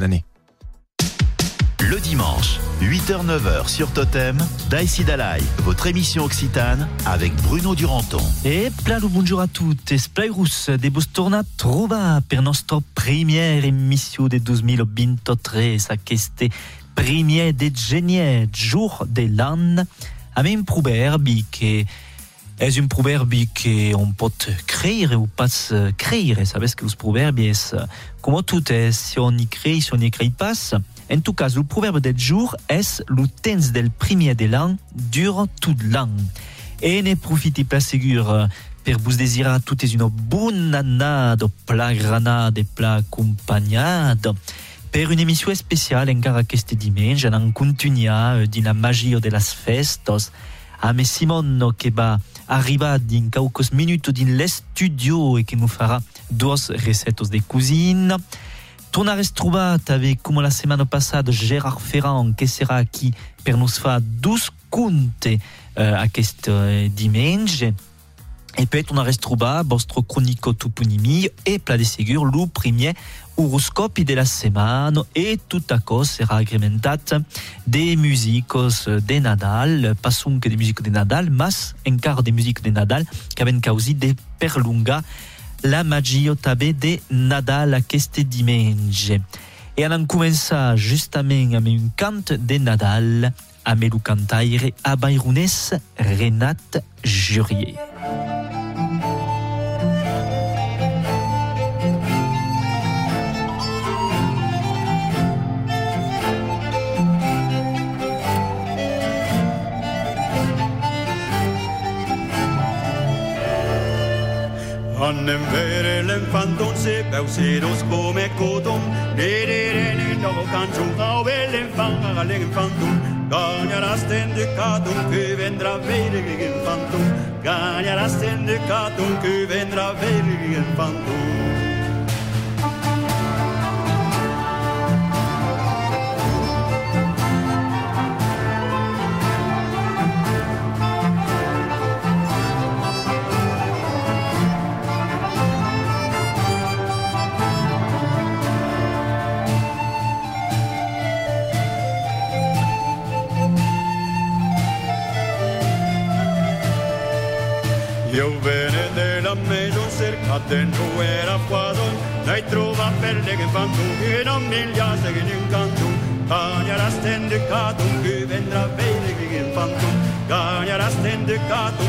L'année. Le dimanche, 8h-9h sur Totem, Daïsi Dalai, votre émission occitane avec Bruno Duranton. E plano bonjour a tutti, splairus de vos torna trova per nostra première émission de 2023, sa queste premier de genier jour de l'an, avec un proverbe que est un proverbe qu'on peut créer ou pas créer. Savez que les proverbes, comme tout est, si on y crée, si on n'y crée pas, en tout cas, le proverbe del jour est le temps premier de l'an dure tout l'an. Et ne profitez pas ségur per vous désirer a tutti une bonne annade, pla granade, pla accompagnade. Per une émission spéciale dimanche, en continuia din la magia de las festos, a Simon che va arribar din caucos minutos din l'estudio e che nous farà dos recettes de cuisine. Tornares trobat avec, comme la semaine passée, Gérard Ferrand, qui sera aquí per nous faire 12 contes euh, aquest euh, dimanche. Et puis, on a retrouvé votre chronique toponymie et plat de ségur, le premier horoscope de la semaine. Et tout à coup sera agrémentat des musiques de Nadal, pas que des musiques de Nadal, mais encore des musiques de Nadal qui avaient causé des perlunga la magia també de Nadal aquest dimanche. Et on commença justament amb un cant de Nadal amb el cantaire a Bayronnès Renat Jurier. Hannen vere lempantun se pauseros come cotum Nederene novo cantu Auvelen fanga galengen fantum Ganyaras den ducatum Que vendra verigen fantum Ganyaras den ducatum Que vendra verigen fantum maison cerca dentro era quadon Dai trova pelle che fanno che non migliasse che in canto. Cagnerà stendicato che vendrà bene che il fanto Cagnerà stendicato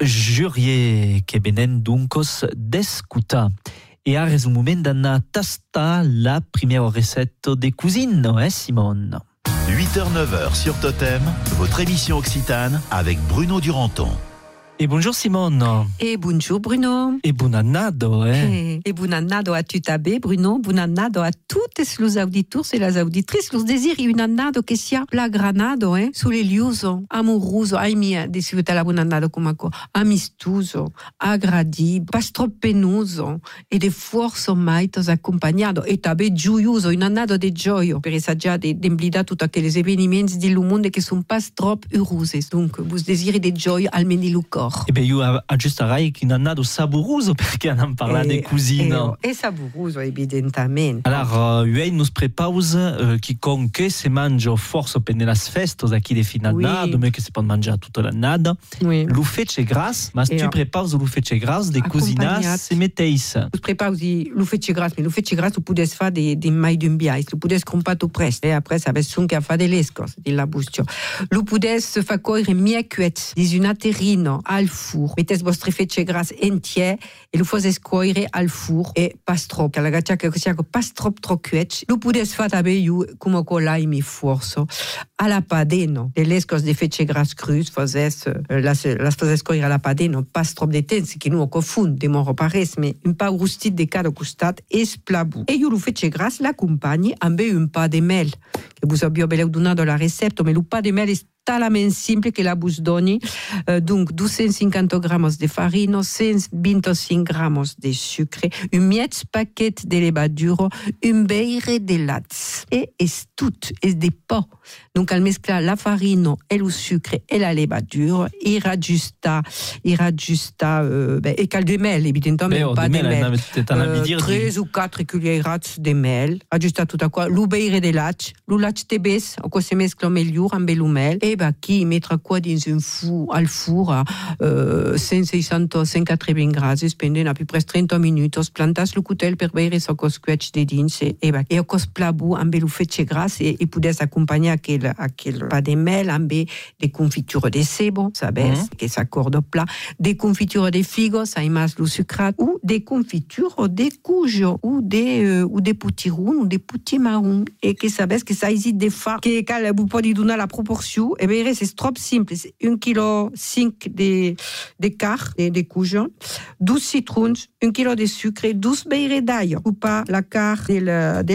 Jurier, que venen duncos d'escutar. Et és un moment d'anar a tastar la primera recette de cuisine, eh, Simone? 8h-9h sur Totem, votre émission occitane avec Bruno Duranton. Et bonjour Simone. Et bonjour Bruno. Et bon annado, eh. Et bon annado a tutabé, Bruno. Bon annado a toutes les auditeurs et les auditrices. Los désir une annado que sia la granado, eh, sulle liuso, amoroso, la bon annado come co, amistoso, agradib, pas trop penoso, e de forzo maitos accompagnato, e tabe gioioso, un annado de gioio, per assaggiare de, d'emblida tutti aquelli avvenimenti del mondo che sono pas trop heureuses. Donc, vous désirez de gioia almeno di cor. Alors. E beh, io a, giusto rai che non andato saboroso perché non parla di cucina. E, e saboroso, evidentemente. Alors, uh, noi nos prepaus uh, chi con che se mangia forse per le feste qui de fin d'annata, Oui. che si può mangiare tutta l'annata. Oui. Lo fece gras, ma tu oh. prepaus lo fece gras de cucinas Accompagnat. se metteis. Us prepausi lo fece gras, mais lo fece gras lo pudes fa de, de mai d'un biais, lo pudes crompato prest, e après ça ves que a fa de lescos, de la bustio. Lo pudes fa coire mie cuet, dis un aterino al four, mettes vostre fece gras entier, e lo foses coire al four, e pas trop, la gaccia che sia pas trop trop cuet, lo pudes fa tabe iu, come colai mi forso, a la padeno, de lescos de fece gras crus, foses, uh, las, las foses coire a la padeno, pas trop de temps, que nu o confund, de mon repares, mais un pa rustit de cada costat és plabu. E io lo fece gras l'accompagni amb un pa de mel, que vos avió beleu donat la recepta, mais lo pa de mel és talament simple que la vos doni. Uh, donc, 250 gramos de farina, 125 gramos de sucre, un mietz paquet de levadura, un beire de lats. E és tout, és de po. Donc, al mesclar la farina et le sucre et la levadura, il raggiusta, il raggiusta, euh, ben, e cal de mel, evidentement, Beh, oh, pas de mel, Euh, dire di- 3 ou 4 cuillerats de mel, aggiusta tutto qua, lo beire de lac, lo lac te bes, o se mescla meglio amb lo mel, e ba qui mettra qua dins un four, al four a euh, 160, 180 gradi, spenden a più pres 30 minutos, plantas lo cutel per beire so cos quetch de dins, e, e e o cos plabu amb lo fece gras, e, e pudes accompagnar aquel, aquel pa de mel amb de confiture de sebo, sabes, Mhm. que s'accorde au plat, des confitures de figo, ça imas lo sucrat, ou des confitures de cujo, ou des, euh, ou des potirons, ou des petits marrons, et que sabes que ça hésite des fa, que vous pouvez donner la proportion, et bien, c'est trop simple, c'est 1 kg 5 de, de car, de, de cujo, 12 citrons, 1 kg de sucre, 12 beire d'ail, ou pas la car la, de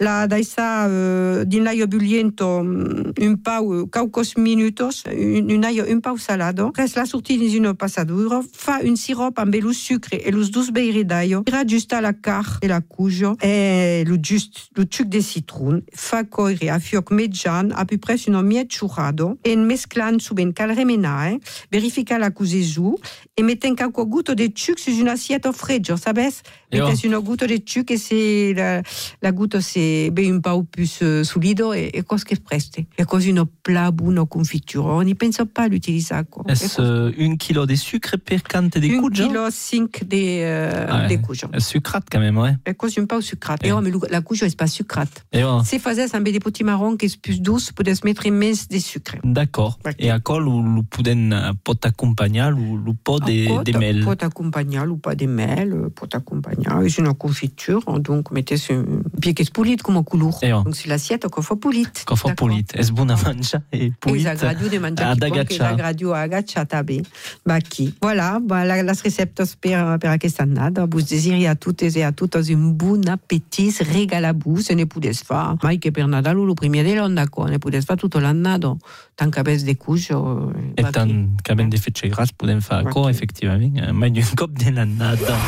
la daisa, euh, l'aio bulliento, mm, un pau, caucos minutos, un, un un pau salado, res la dins una passadura, fa un sirop amb lo sucre e los dos beire d'aio, raggiusta la car de la cujo, e lo just, lo suc de citron, fa coire a fioc median, a peu près un miet churrado, en mesclant suben cal remenar, eh? verifica la cuzezu, e meten cauco guto de suc sus una assietta freggia, sabes? Io. Metes una guto de suc e se la, la guto se be un plus uh, solido e, e cos che preste? E così uno plabu, una confitura, on n'y pense pas l'utiliser, quoi. E Est-ce euh, un kilo de sucre per cante de un cujo? kilo 5 de, uh, Ah, de ouais. cujo. Sucrat quand même, ouais. E così un pau sucrat. Eh. Mais la cujo è pas sucrat. Et oh, Se fazes amb des petits marrons que és plus douce, podes mettre més de sucre. D'accord. Ok. Et à quoi lo, lo puden uh, pot accompagnar lo, lo pot de, Pot- de mel? Pot accompagnar ou pas de mel, euh, pot accompagnar. És una confiture, donc mettes un pied que és polit com a color. Eh, oh. Donc si l'assiette, que fa polit. Că fa D'accord. polit. És bun a menjar e És polit. agradiu de menjar ad agachar. agradiu a agachar també. Ba aquí. Voilà, ba, la, les receptes per, per aquesta annada. Vos desiri a totes e a totes un bon appetit, regalabus, se ne podes fa. Mai que per Nadal o el primer de l'on, d'accord, ne podes fa tota l'annada. Tant que ves de cujo. E tant que ben de fetge gras podem Ok. acord, efectivament. Mai d'un cop de l'annada.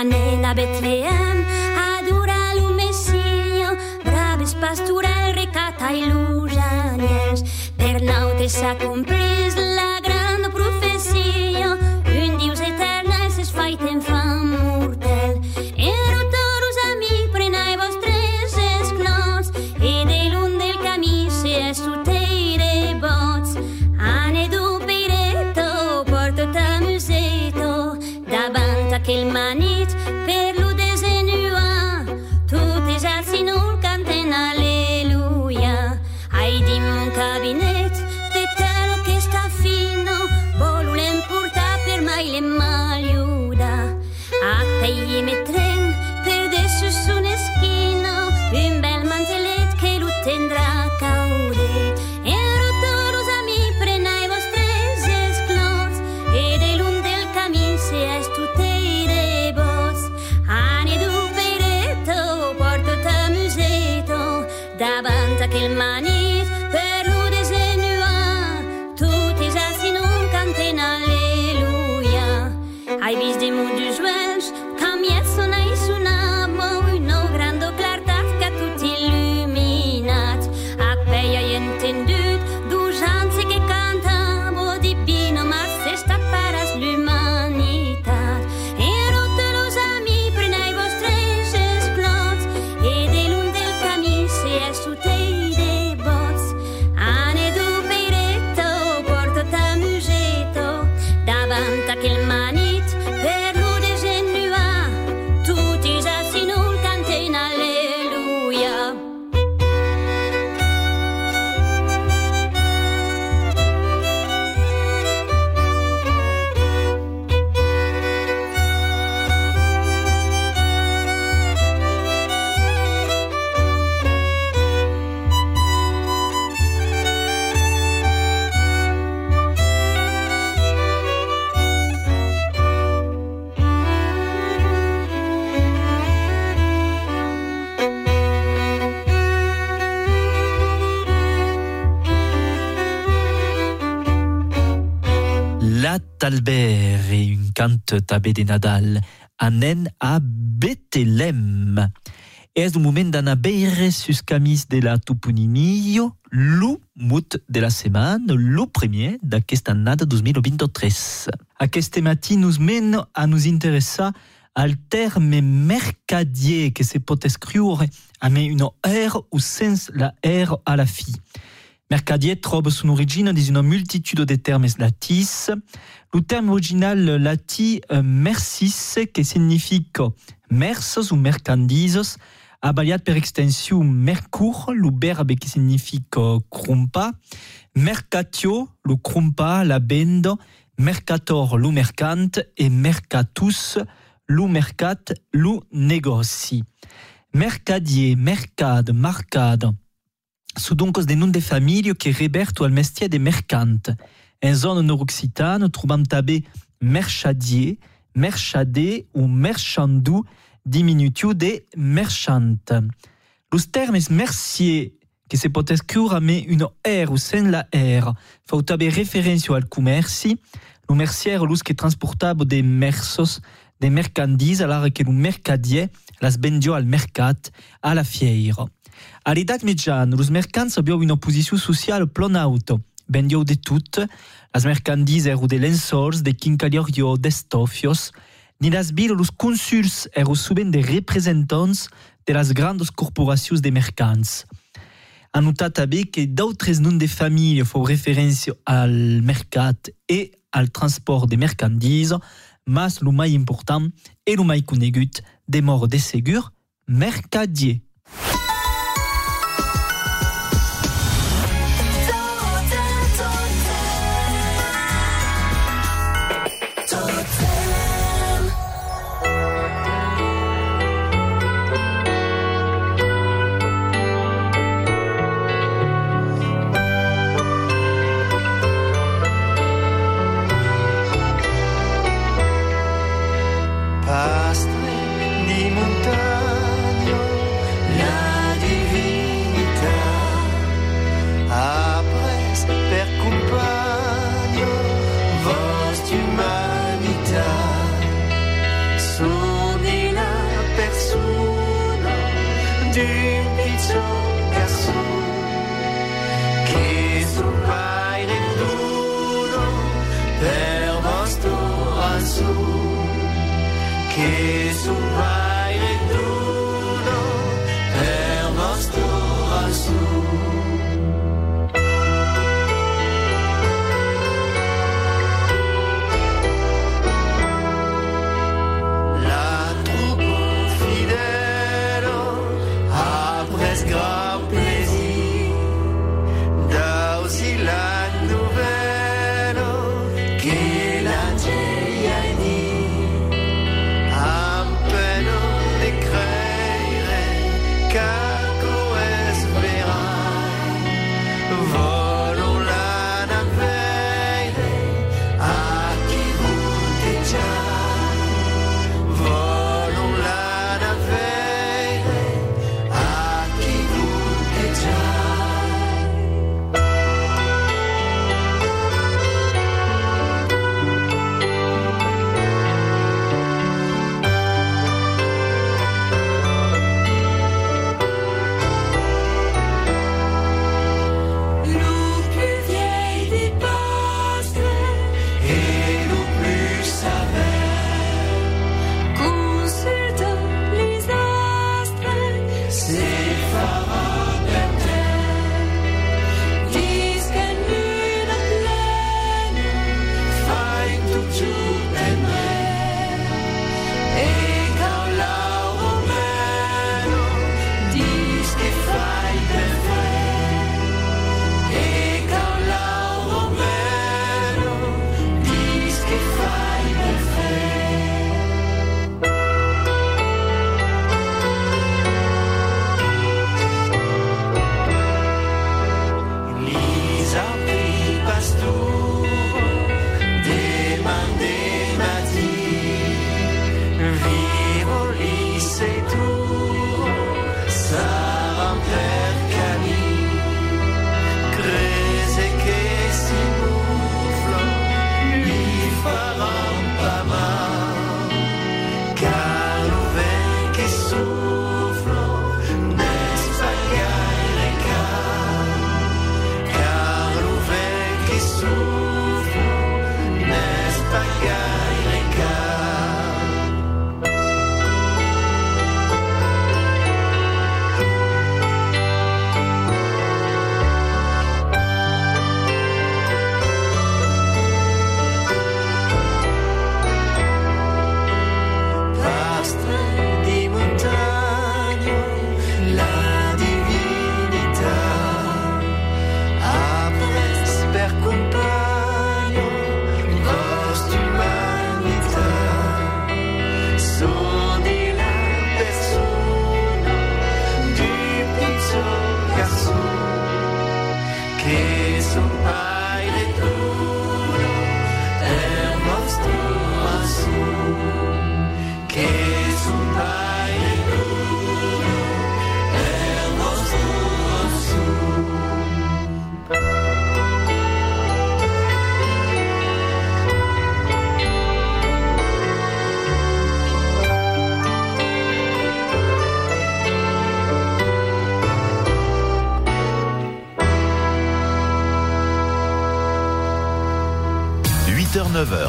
Anem a Betlem, adorar lo Messia, braves pastorel recata i los anyells. Per nautes s'ha comprès un cabinet, de telo che sta fino, volem portar per mai le maliuda. A pei me Beat Albert et une cante tabé de Nadal, anen a Bethlehem. Es un moment d'anar beire sus camis de la Tupuninillo, l'u mut de la setmana, l'u premier d'aquesta annada 2023. Aquest matí nos men a nos interessar al terme mercadier que se pot escriure amb una R ou sense la R à la fi. Mercadier trouve son origine dans une multitude de termes latis. Le terme original latin euh, mercis, qui signifie mersos ou mercandisos, a baliat per extension mercur, le verbe qui signifie crumpa, mercatio, le crumpa, la bendo, mercator, le mercant, et mercatus, le mercat, le negoci. Mercadier, mercade, marcade, sont donc des noms de famille qui rébertent al mestier de mercante. En zone nord-occitane, troubam tabé merchadier, merchadé ou merchandou, diminutiu de merchante. Los termes mercier, que se pot escriure avec une R ou sans la R, faut tabé référence al commerci, le mercier lus que transportable des mersos, des mercandises, alors que le mercadier las bendio al mercat, à la fiera. A l'edat mitjana, los mercants abbiano una posició social plon auto. De tot, las mercandis ero de lençols, de quincaliorio, d'estofios, ni las vil los consuls ero suben de representants de grandes corporacions de mercants. Ha notat que d'autres noms de família fou referència al mercat e al transport de mercandis, mas lo mai important e lo mai conegut de mort de mercadier.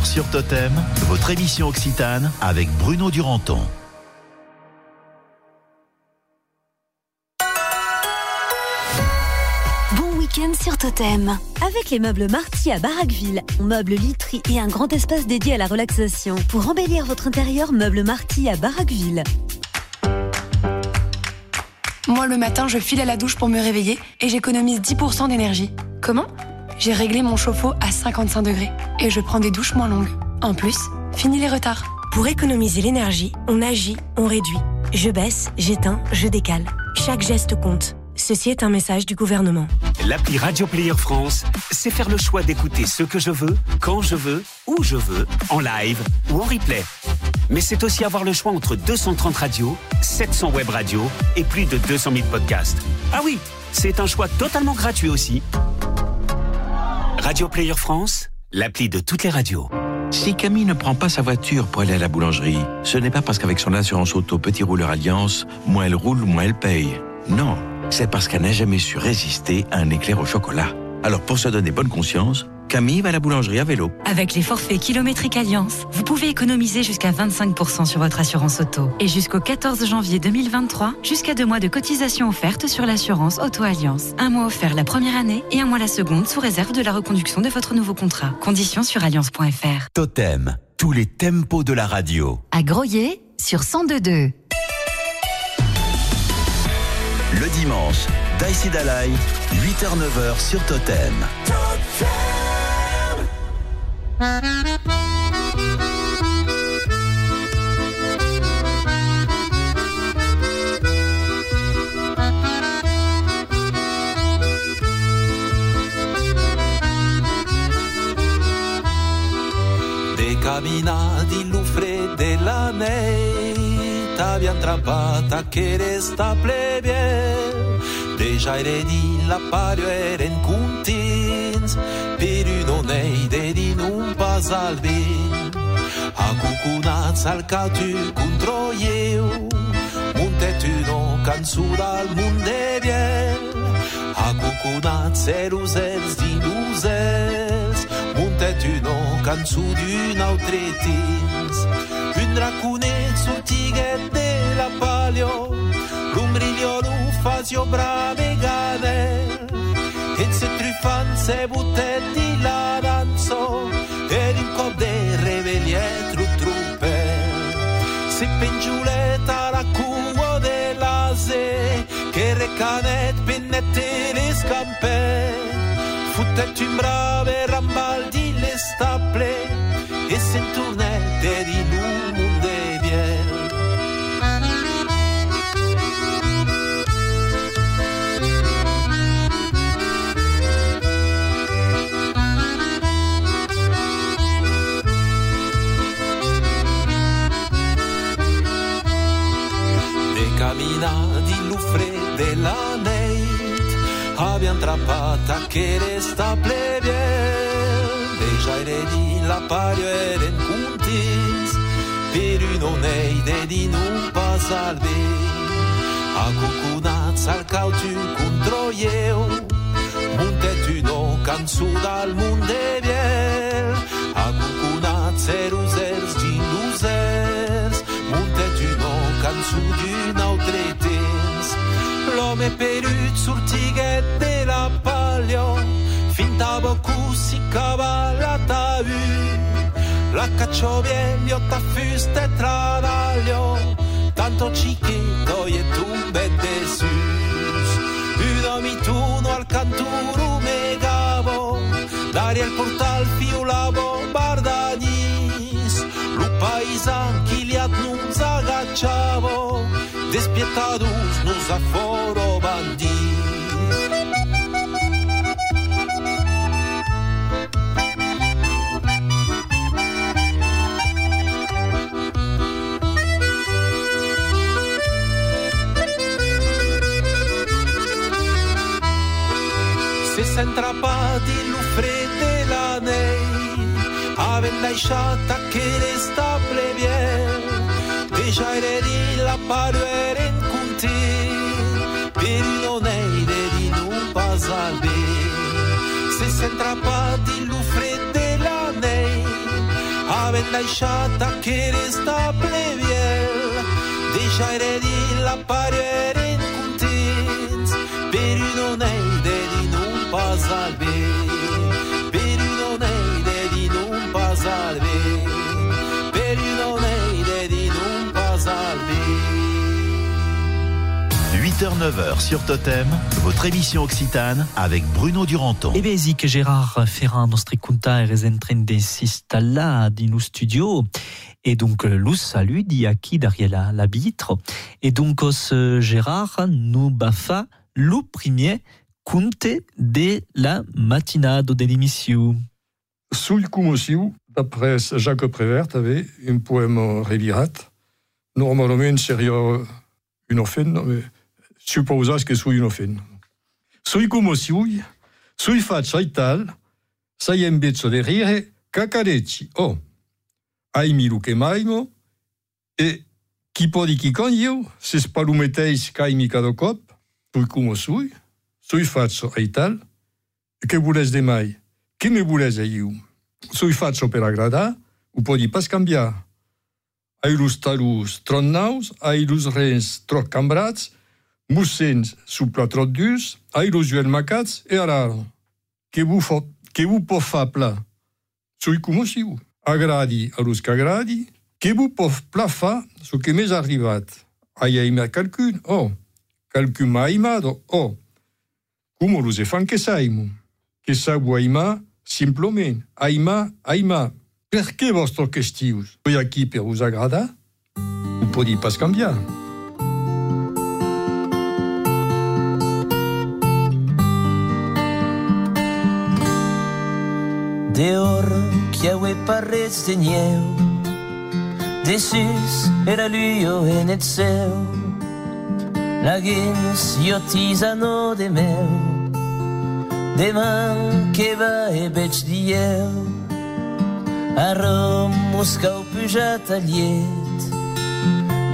8h-9h sur Totem, votre émission Occitane avec Bruno Duranton. Bon week-end sur Totem. Avec les meubles Marty à Barraqueville, on meuble literie et un grand espace dédié à la relaxation. Pour embellir votre intérieur, meuble Marty à Barraqueville. Moi, le matin, je file à la douche pour me réveiller et j'économise 10% d'énergie. Comment? J'ai réglé mon chauffe-eau à 55 degrés et je prends des douches moins longues. En plus, fini les retards. Pour économiser l'énergie, on agit, on réduit. Je baisse, j'éteins, je décale. Chaque geste compte. Ceci est un message du gouvernement. L'appli Radio Player France, c'est faire le choix d'écouter ce que je veux, quand je veux, où je veux, en live ou en replay. Mais c'est aussi avoir le choix entre 230 radios, 700 web radios et plus de 200 000 podcasts. Ah oui, c'est un choix totalement gratuit aussi. Radio Player France, l'appli de toutes les radios. Si Camille ne prend pas sa voiture pour aller à la boulangerie, ce n'est pas parce qu'avec son assurance auto Petit Rouleur Alliance, moins elle roule, moins elle paye. Non, c'est parce qu'elle n'a jamais su résister à un éclair au chocolat. Alors pour se donner bonne conscience, Camille va à la boulangerie à vélo. Avec les forfaits kilométriques Alliance, vous pouvez économiser jusqu'à 25% sur votre assurance auto. Et jusqu'au 14 janvier 2023, jusqu'à deux mois de cotisation offerte sur l'assurance Auto Alliance. Un mois offert la première année et un mois la seconde sous réserve de la reconduction de votre nouveau contrat. Conditions sur alliance.fr. Totem, tous les tempos de la radio. À Groyer sur 1022. Le dimanche, Daïsi Dalai, 8h-9h sur Totem. De camina di lufre della neit Abbiamo trampata che resta plebie. Deja ere di la pario eren cuntins Per un pas albin A cucunats al catu contro eu Muntet uno canzura al munde biel A cucunats erusels di luzels Muntet uno canzu d'un altre tins Un racunet sortiguet de la palio. L'umbriglio lo fazio brave ganel E se truffan se buttet di Se pengiuleta la cuo de l'ase Che recanet pennette le scampe. Futtet un brave rambaldi le staple Abbiamo trappata che resta plebiel Deja ere di la pario eren cuntis Per un neide di non pasalbe A cucunats al cautu contro eu Muntet uno canzu dal munde biel A cucunats erusers ginusers Muntet uno canzu d'un autre temps. L'home perut sortiguet de la palio Finta bocu si cavalla tavu La caccio vieglio ta fuste travaglio Tanto chiquito e tumbe de sus Uno mi tuno al canturo megavo D'aria il portal fiulavo bardanis. Lu paisan chi li adnunz agacciavo Despietados nos aforo bandis lasciata che le stable bien Déjà di la paruere in conti Per non eire di non pasalbe Se s'entrappati l'uffre della nei. Aven lasciata che le stable bien Déjà di la paruere in conti Per non eire di non 8h-9h sur Totem, votre émission Occitane avec Bruno Duranton. E beh, sì che Gérard Ferrand, nostri conta, è en train de s'installare in studio. Et donc, euh, lui salut dit à qui derrière la, la vitre. Et donc, os Gérard nous bafa le premier conte de la matinade de l'émission. Sul commossiu, d'après Jacques Prévert, avait un poème revirat. Normalement, seria une offenna, mais supposas que soy una ofenda. Soy como soy, soy facha y tal, sai en vez de rire, cacarechi, oh, ai mi lo que maimo, e qui podi qui con eu, se spalumeteis cai mi cada cop, soy como soy, soy facha y tal, e que voles de mai, que me voles a eu? Soy faccio per agradar, o podi pas cambiar. Ai los talus tronnaus, ai los rens troc cambrats, Moussens sous platron d'us, aïlosuel macats et arar. Que vous fa, que vous pouvez faire plat? Soy comme si vous. Agradi à l'us qu'agradi. Que vous pouvez plat faire ce que m'est arrivat. Aïe aïe ma calcul, oh. Calcul ma aïmado, oh. oh. Comme l'us e fan que ça aïmou. Que ça vous aïma, simplement. Aïma, aïma. Per que vostre questius? Soy aquí per vous agradar? Vous pouvez pas se cambiar. Dehors qui a oué parets de nieu Dessus era luio en et seu Laguins io tisano de meu. Deman que va e veig dieu. A Rom muscau pujat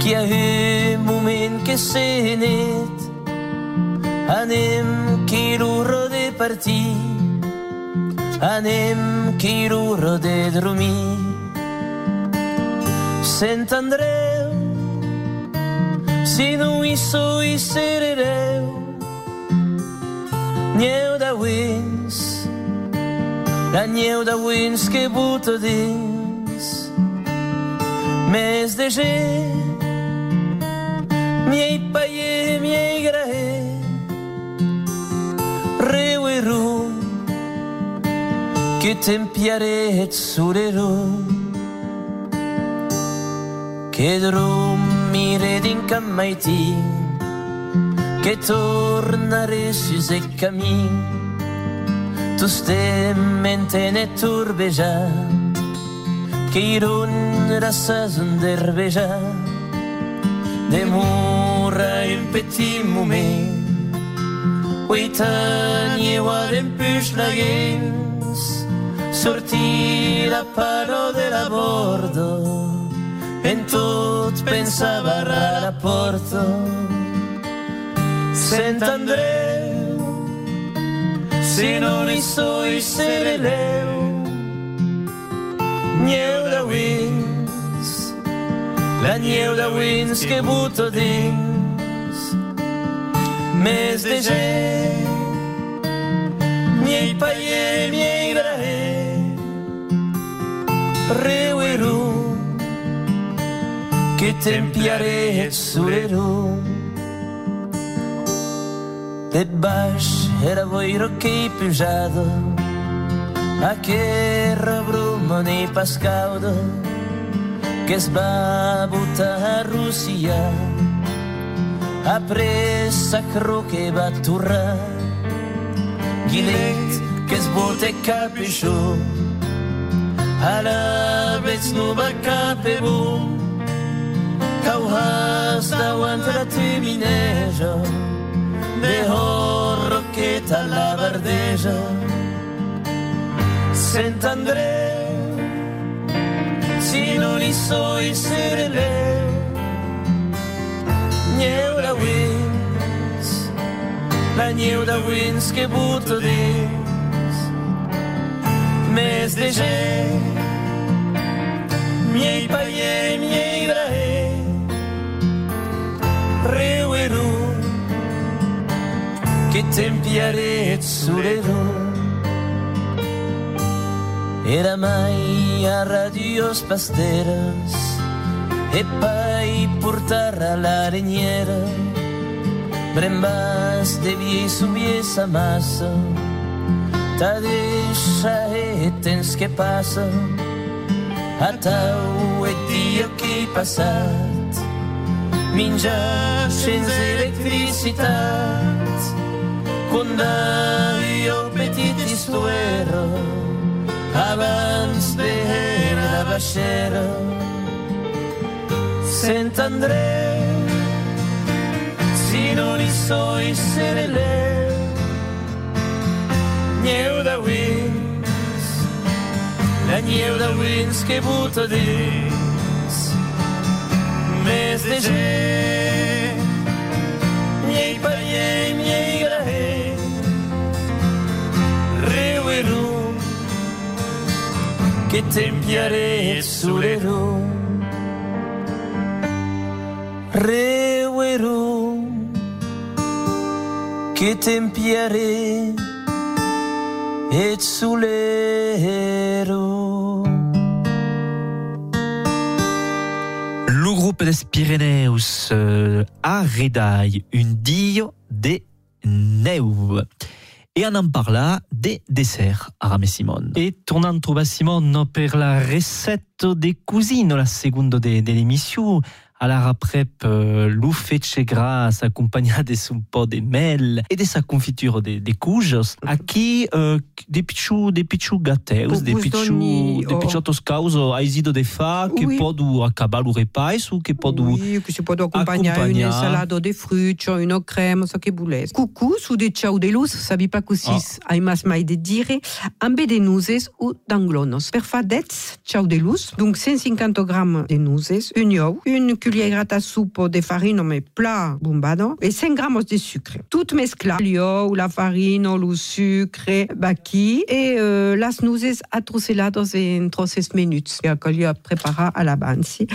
Qui a eu moment que se net. Anem qui l'urro de partir. Anem quirurro de dormir. Sant Andreu, si no hi sou i serereu, Nieu de wins, la nieu de wins que buta dins, més de gent, miei paie, che tempiare et surero. Che dormire din cammaiti che tornare su se cammin tu stem mente ne turbeja. Che irun rassas un derbeja de mura un petit moment puix la gens sortir a paro de la bordo. En tot pensava a la porta Sant Andreu si no li soi sereleu Nieu de wins la nieu de wins que buto dins. Més de gent miei paie, miei reu e rum, che tempiare et surero. De baix era boiro que pujado, a que rebrumo ni pascaudo, que es va botar a Rússia, a pressa que va torrar, que es bote capricho a la vez no va cape bum cau has dauant la timineja de horro que ta la verdeja. Sant'Andrea, si non li so i serele, Gneu da wins, la gneu da wins che butto dis, mes de gent, miei paier, miei grae, reu e ru, che tempiaret sulle era mai a radios pasteres e poi portar a la reñera brembas de vie subir sa massa ta deixa e tens que passa a tau e dia que passat. Menjar sense electricitat. Quando io petit istuero abans de la baixera. Sant'Andrea si non hi soy serele Gneu de wins la gneu de wins que butto dins. Més de gent miei paier, miei graer riu e rum che tempiare sulle rum riu e rum che tempiare e sulle rum Le groupe des Pyrénées euh, a redai un dio de neu. Et on en parla des desserts à Rame Simone. Et tournant trouva Simone per la recette des cousines, la seconde de, de l'émission. Alors après, euh, l'ou fece gras accompagné de son pot de mel et de sa confiture de, de couges, à qui euh, des pichou des pichou gateus, des Cucus pichou doni, des oh. pichotos causo aizido de fa que Oui. podu acabar o repais ou que podu Oui, que può accompagnare accompagnar. un'insalata di frutti, una crema, so che volesse. Cucù su de ciao de luz, sabi pa cusis, ai mas mai de dire, ambe de nuzes ou d'anglonos. Per fa dets, ciao de luz, donc 150 grammes de nuzes, un ou, une cuillère à soupe de farine, mais plat bombado, et 5 grammes de sucre. Tout mescla, l'io, la farine, le sucre, baki, et euh, las nuzes atroceladas en troces minutes, que io prepara à la bansi.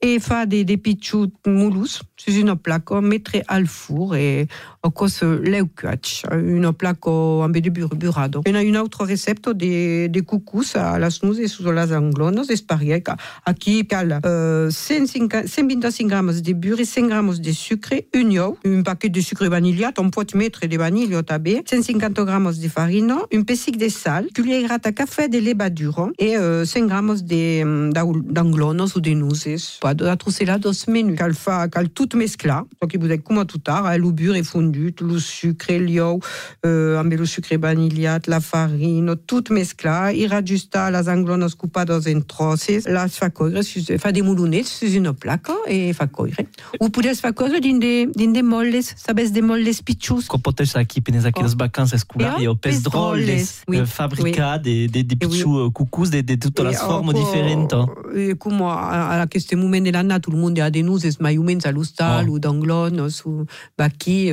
E fa de, de pichut mulus, su una placo, mettre al four e o cos leucach, una placo ambe de bur burado. E une autre recette de, de cucus a las nuzes su las anglonos, de spariec, aquí cal euh, 150 125 grammes de beurre et 5 grammes de sucre, un io, un paquet de sucre vanillat, on peut mettre de vanille au tabé, 150 grammes de farine, un pessic de sal, cuillère à café de lait baduro et euh, 5 grammes hum, d'anglonos ou de nuzes. Pas de la troussela dos menus. Cal fa, cal tout mescla, donc vous êtes comme tout tard, le beurre est fondu, le sucre, l'io, euh, le sucre vanillat, la farine, tout mescla, il rajusta las anglonos coupados en troces, las fa coire, fa de moulonets sur une placa et fa coire. Ou podes fa coire din de, din de molles, sabes de molles pichus. Copotes aqui penes aquelas vacances escolares E e o pes pesdroles drolles, oui, euh, fabrica de, de, de E oui. pichu uh, cucus de, de totes les formes ako, diferentes. e Cum a, a aquest moment de l'anna tout le monde a de nuzes mai ou menys a l'hostal Oh. ou d'anglonos ou baqui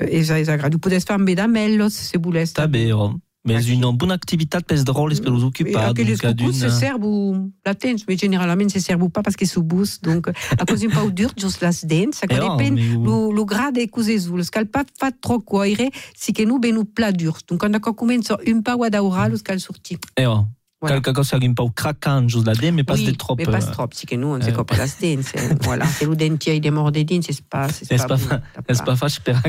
euh, és, és agradable. Podes fer amb bedamelos se. Tá bé, oh. Mais une bonne activitat pesdroles per os ocupats. Aqueles donc, cucus se d'une- servent la tens, mais generalment se servent pas parce que sou bus, donc a cos un pau dur just las dents, a Eh, oh, depèn mais ou- lo, lo gra de coses ulos, cal pas fa tro coire, si que nu benu pla durs. Donc quand a comença un pau a daura, los cal sortir. Eh, Voilà. Quelque cosa un peu craquant just là mais pas oui, de trop. mais pas trop, si que nous, on se copa las dents. eh. voilà, c'est le dentier de mort des dents, c'est pas, c'est És pas, pas, fa, bon, és pas faig per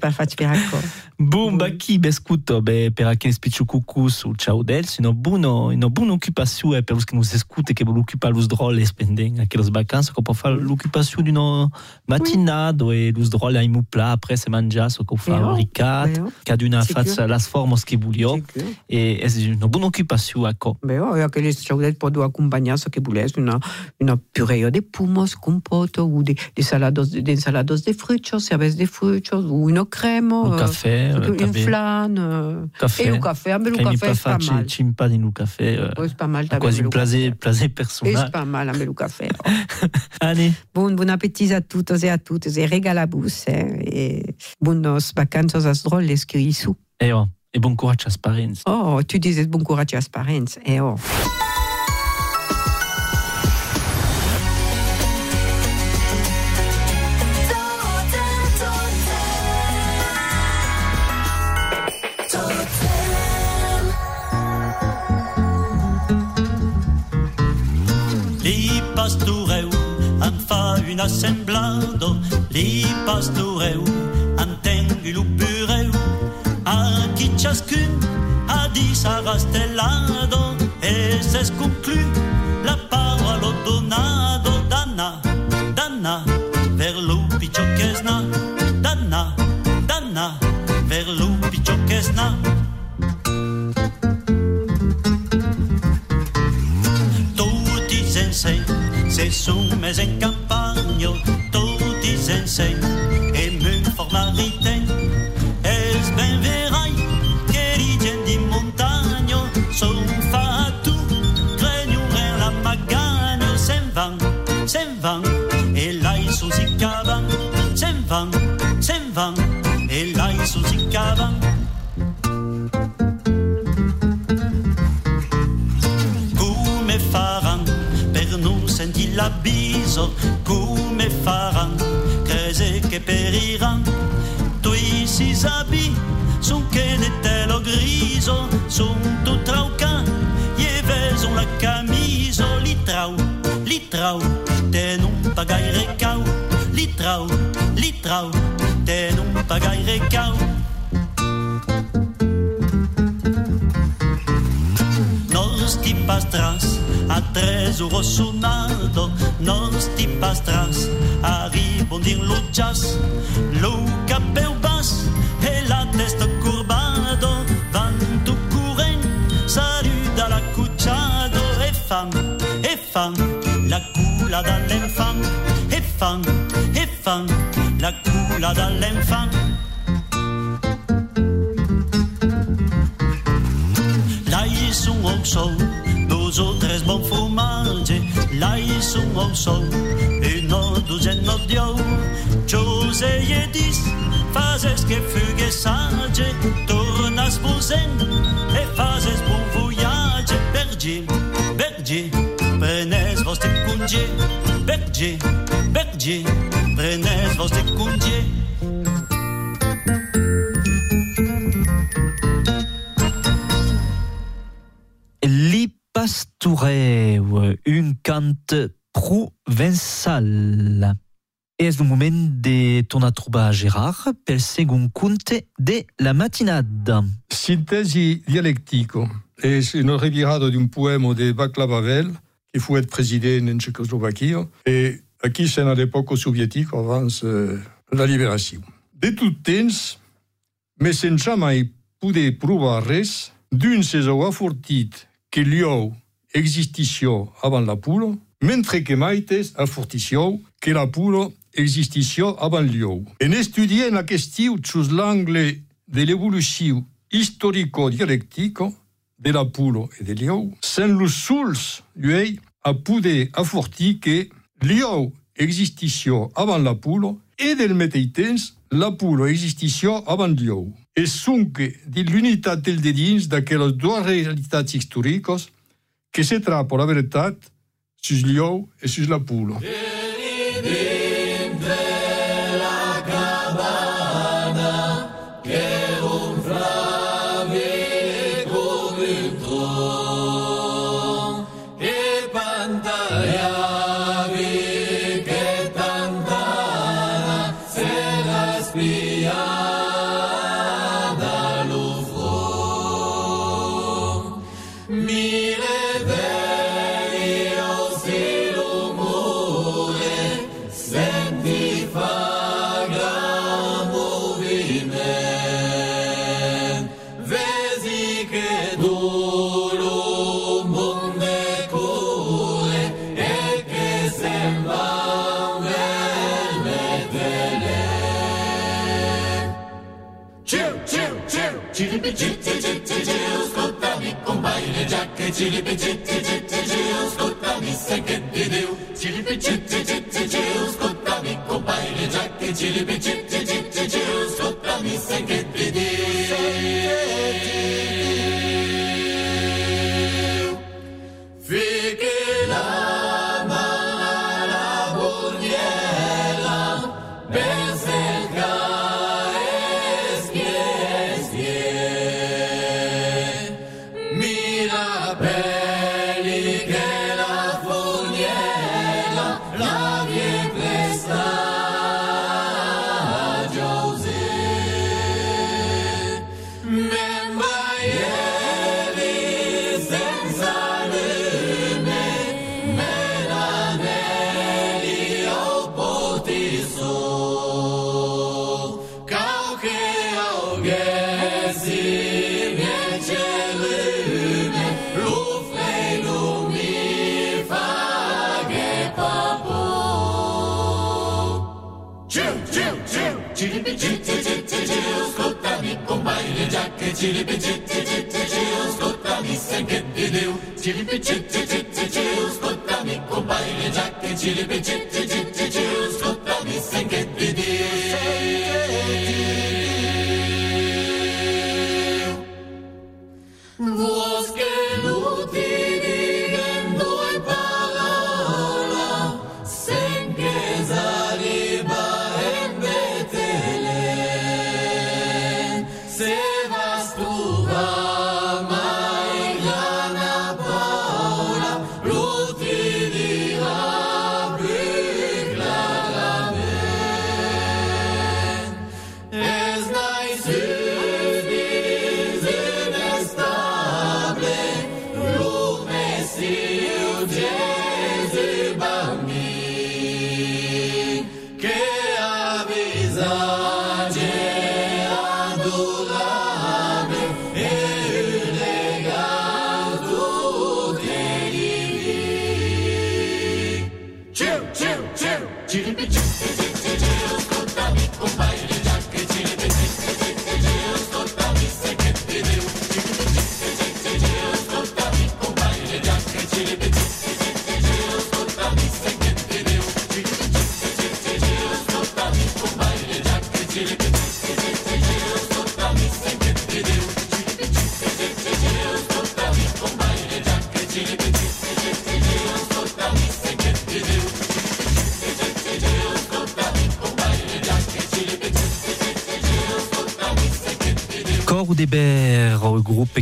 pas faig per accord. Bon, bah qui bescuto be, per aqueles pichu cucus o chaudels, una buona, una buona occupazione per os que nos escute che vogliono occupare los droles pendent aquelas vacances, che può fare l'occupazione d'una matinada e los droles ai plat, après se mangia, so che fa Eh oh, eh oh. che voglio, e è una buona occupazione passio a co. Beh, oh, aqueles chaudet podo acompanhar se que voles una, una purée de pumos, compoto ou de, de salados, de ensalados de de frutos, ou une crème, Un euh, café, euh, une també. flan, Café. Che mi café c'est pas cimpa di un pas mal, a t'as quasi un plaisir, pas mal, mais le café. oh. Allez. Bon, bon appétit à toutes et à toutes, regalabus, eh, isu. E, oh, e bon courage às parents. Oh, tu disais bon courage às parents, eh oh. Pastoreu em fa un assemblado, li pastoreu ha dit sa a ribondir lo jazz Lo capeu bas e la testa curvado Van tu curen, saluda la cucciado E fam, e fam, la cula dall'enfant E fam, e fam, la cula dall'enfant Là ils sont au sol, deux ou tres bons fromages. Là ils sont au sol, une. Chose et dix, fazes que fugue sage. Tornas vosen, e fazes bon voyage. Berger, berger, prenez vostre cungie. Berger, berger, prenez vostre cungie. Li pastoreu, un cant provençal. És un moment de tornar a trobar Gérard? Pel segon conte de la matinada. Sintesi dialectico es una revirada d'un poema de Václav Havel, qui fut être président en Tchécoslovaquie, et aquí c'est à l'époque soviétique, avant euh, la libération. De tout temps, mais sen jamais poder provar res d'un saison afortit que liou avant la pula, mentre que maites afortició que la pula existició avant liou. En estudiant la question sous l'angle de l'évolution historico-dialectico de la pula et de liou, sen los sols lui a poder afortir que liou existició avant la pula et del mateix temps la pula existició avant liou. E sunque de l'unitat del de dins d'aquelles dues realitats històriques que se tra per la veritat sus liou e jalebi চিচ্ছে চিচ্ছে চিউস কুত্তা বিক্ষু বাইরে যাকে জিলিপি চিচ্ছে Chippy chit chit chit chills, tutta mi sen che ti deu. Chippy chit chit chit chills, tutta mi compagni le giacche. Chippy chit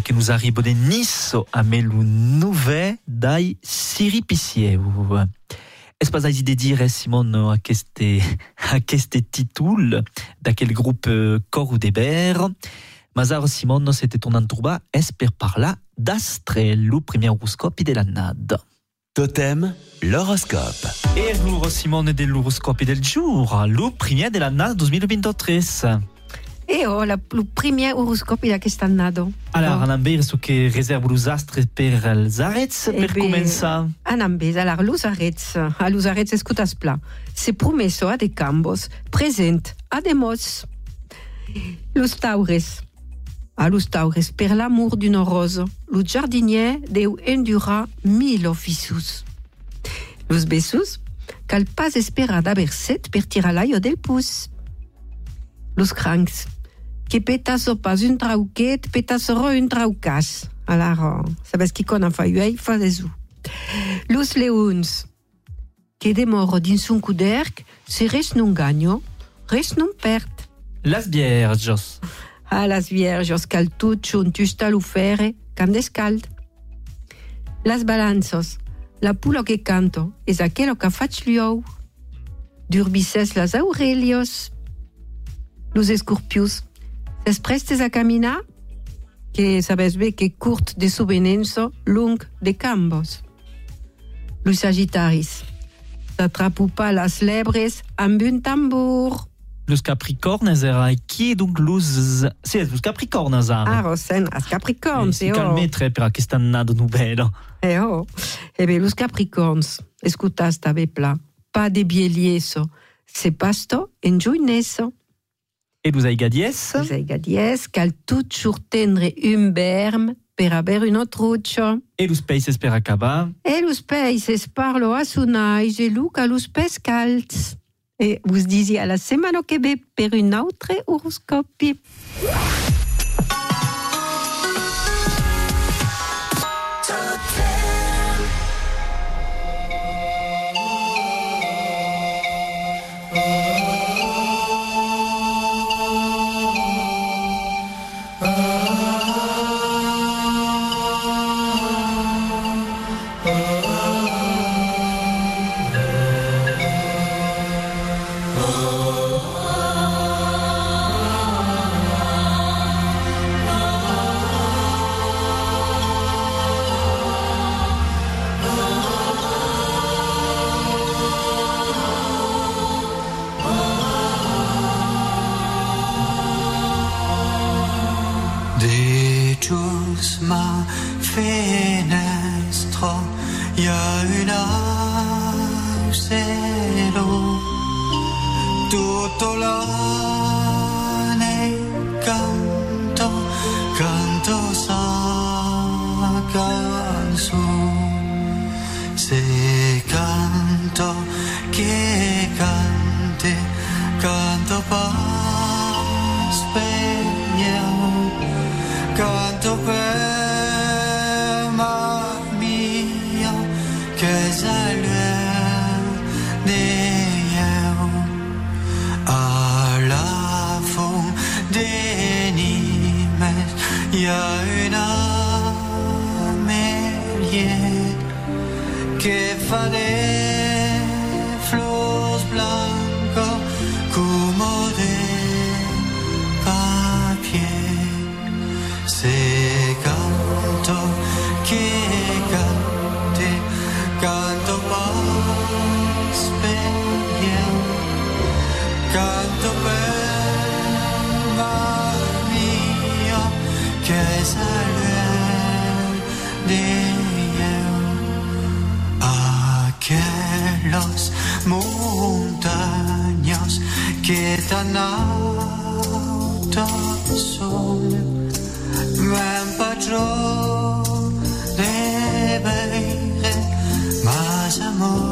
Que nous arrive de Nice à Melou Nouvet dai Siripissieu. Est-ce pas à de dire, Simon, à queste, à queste titul d'aquel groupe euh, Corps des Bers Mazar Simon, c'était ton entourba, esper par là, d'astre, le premier horoscope de la NAD. Totem, l'horoscope. Et l'ouro Simon de l'horoscope del jour, le premier de la NAD 2023. E oh, la, le premier horoscope d'aquest annado. Alors, on veure ce que réserve los astres per els arets Eh per bé, començar. Anam bé, alors los arets, a los arets escutas pla. Se promesso a de cambos, present a de mos. Los taures, a los taures, per l'amour d'une rose, lo jardinier deu endura mil officius. Los bessus, cal pas esperar d'haver set per tirar l'aio del pus. Los crancs, que petasso pas un trauquet, petassero un traucas. Alors, sabes qui con a fa uei, fa desu. Los leons, que demoro dins un cuderc, se res non gagno, res non perd. Las Vierges. A las vierges cal tot xuntusta l'ufere, can descald. Las balanzos, la pulo que canto, es aquello que faig liou. Durbices las aurelios. Los escorpius, ses prestes a caminar, que sabes bé que curt de su venenzo, lung de cambos. Los sagittaris, s'atrapu pas las lebres amb un tambour. Los Capricornes era qui donc los... Sì, los Capricornes ara. Ah, Rosen, as capricorns, si eh, oh. calmetre per aquesta annada nouvelle. Eh oh, eh bé, los capricorns, escutas tave pla, pas de bielieso, se pasto en juineso. Et los Aigadies. Los aigadies, cal tout tendre un berm per haver un truccio. E lo space espera acabar. E lo space parlo a sunai e Luca lo space calz. E vos disi alla settimana che ve per un altro oroscopi. Di cielo tutto l'anno canto canto sa canzone se canto che cante canto per spegnere canto per nimes y a une amélie che Cetanata sol Mem patro de beire Mas amor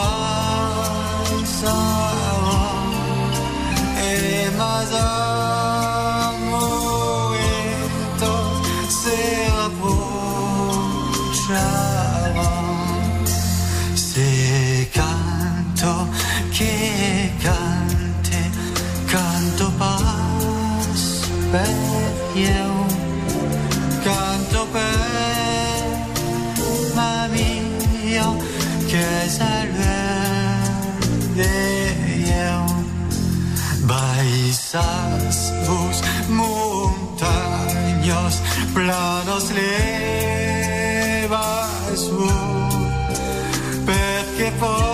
esas dos montañas planas levas vos, porque por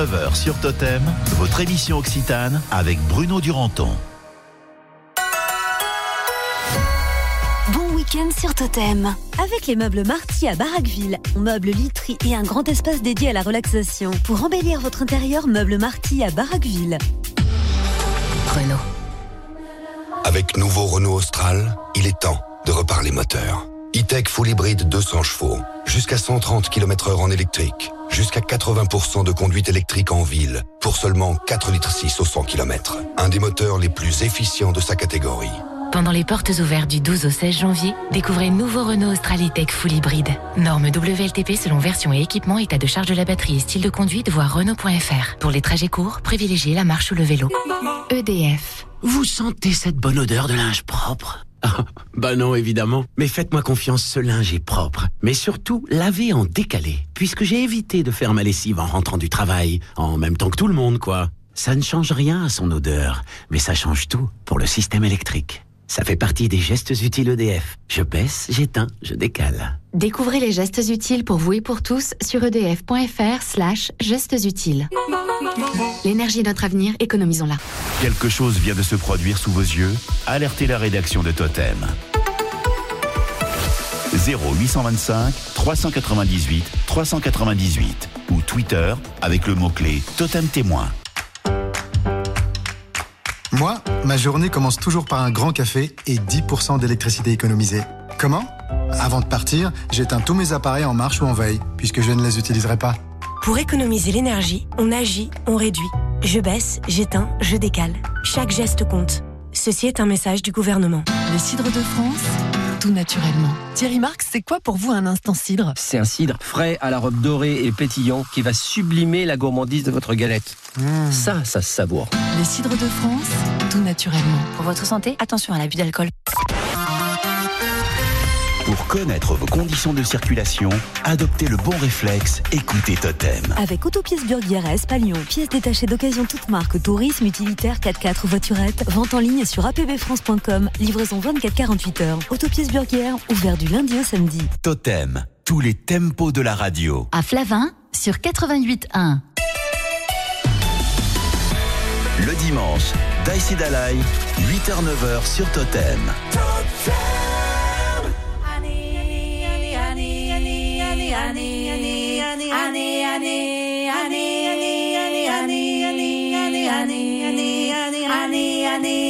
8h-9h sur Totem, votre émission Occitane avec Bruno Duranton. Bon week-end sur Totem. Avec les meubles Marty à Baraqueville, on meuble literie et un grand espace dédié à la relaxation. Pour embellir votre intérieur, meuble Marty à Baraqueville. Renault. Avec nouveau Renault Austral, il est temps de reparler moteur. E-Tech Full Hybrid 200 chevaux, jusqu'à 130 km/h en électrique, Jusqu'à 80% de conduite électrique en ville pour seulement 4 litres 6 au 100 km. Un des moteurs les plus efficients de sa catégorie. Pendant les portes ouvertes du 12 au 16 janvier, découvrez nouveau Renault Australitech Full Hybride. Norme WLTP selon version et équipement, état de charge de la batterie et style de conduite, voire Renault.fr. Pour les trajets courts, privilégiez la marche ou le vélo. EDF. Vous sentez cette bonne odeur de linge propre? Ah, Bah non, évidemment. Mais faites-moi confiance, ce linge est propre. Mais surtout, lavez en décalé. Puisque j'ai évité de faire ma lessive en rentrant du travail, en même temps que tout le monde, quoi. Ça ne change rien à son odeur, mais ça change tout pour le système électrique. Ça fait partie des gestes utiles EDF. Je baisse, j'éteins, je décale. Découvrez les gestes utiles pour vous et pour tous sur edf.fr slash gestes utiles. L'énergie est notre avenir, économisons-la. Quelque chose vient de se produire sous vos yeux? Alertez la rédaction de Totem. 0825 398 398 ou Twitter avec le mot-clé Totem Témoin. Moi, ma journée commence toujours par un grand café et 10% d'électricité économisée. Comment? Avant de partir, j'éteins tous mes appareils en marche ou en veille, puisque je ne les utiliserai pas. Pour économiser l'énergie, on agit, on réduit. Je baisse, j'éteins, je décale. Chaque geste compte. Ceci est un message du gouvernement. Les cidres de France, tout naturellement. Thierry Marx, c'est quoi pour vous un instant cidre? C'est un cidre frais à la robe dorée et pétillant qui va sublimer la gourmandise de votre galette. Ça, ça se savoure. Les cidres de France, tout naturellement. Pour votre santé, attention à l'abus d'alcool. Pour connaître vos conditions de circulation, adoptez le bon réflexe, écoutez Totem. Avec Autopièces Burguière à Espalion, pièces détachées d'occasion toute marque, tourisme, utilitaire, 4x4 ou voiturette, vente en ligne sur apbfrance.com, livraison 24-48 heures. Autopièces Burguière, ouvert du lundi au samedi. Totem, tous les tempos de la radio. À Flavin, sur 88.1. Le dimanche, Daïsi Dalai, 8h-9h sur Totem. rigimas Annie, Annie, Annie, Annie, Annie, Annie, Annie, Annie, Annie, Annie, Annie, Annie, Annie,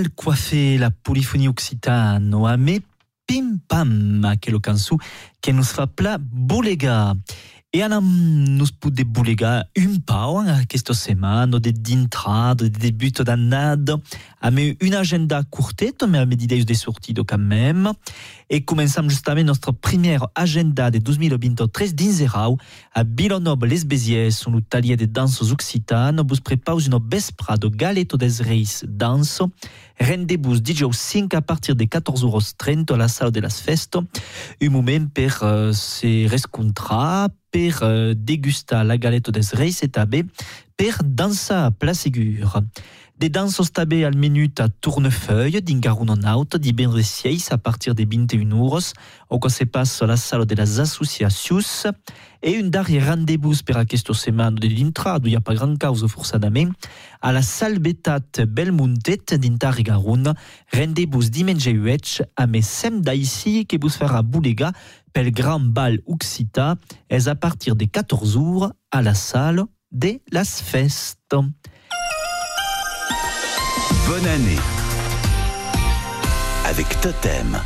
Mal Coiffée, la polyphonie occitane, o ame Pim Pam, que lo cançó que nos fa pla Boulega. E anam nos put de Boulega un pau en aquesta setmana, de d'intrada, de debut d'annada, ame une agenda curteta, mais ame d'idées de sortido quand même. E començam justament nostra première agenda de 2023 dins Erau, a Vilanova les Béziers, son talier de danses occitanes, vos prepaus una vespra de galeto des reis danso, rendez-vous dijous 5 a partir de 14h30 a la sala de las festo, un moment per uh, se rescontrar, per uh, degustar la galeta des reis et també per dansar a Pla Segur. Des danses també al minut a Tournefeuille, d'Ingarunonaut, divendres 6 a partir de 21 euros, au que se passe la sala de las associacions, et un darrier rendez-vous per aquesta setmana de l'intrada, il n'y a pas grand cause forçadament, a la Salvetat Belmontet d'Intar Garun, rendez-vous diumenge 8 a mes sem d'aïssi que vous farà boulega pel grand bal occità, és a partir de 14 jours à la salle de las festes. Bonne année. Avec Totem.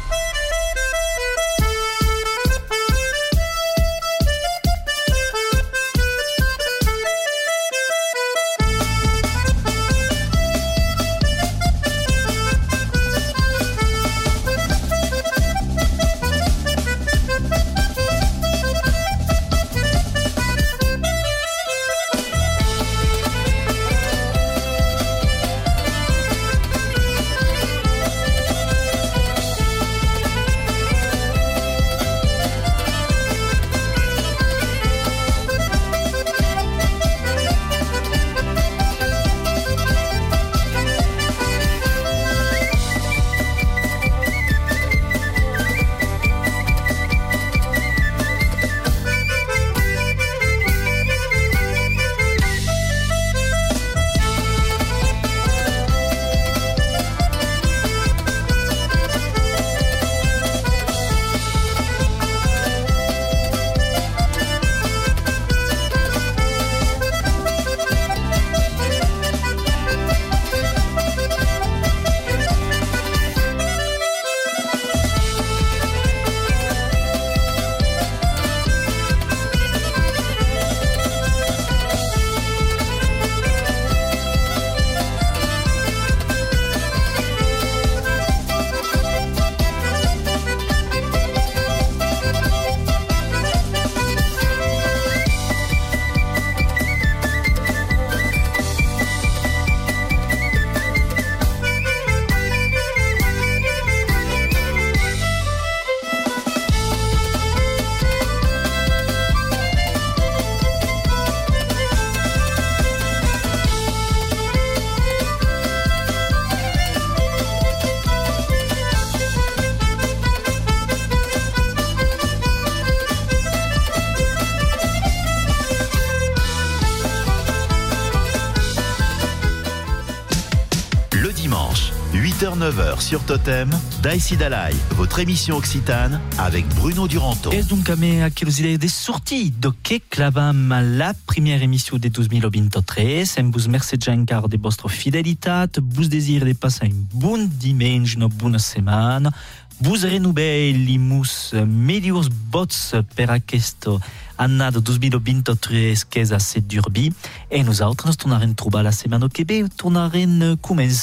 8h-9h sur Totem, Daïsi Dalai, votre émission occitane avec Bruno Duranton. És donc ame aqueles idées de que clavam la première émission de 2023. Em vos merci encara de vostra fidelitat, vos desir de passar un bon dimanche, una bona setmana. Vos renouvelimus millors vots per aquesta annada 2023 que és a ser d'Urbi e nosaltres ens tornarem a trobar la setmana que ve, tornarem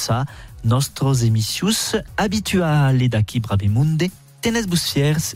a començar nostres emissions habituals d'aquí Bravemunde. Tenez-vos fiers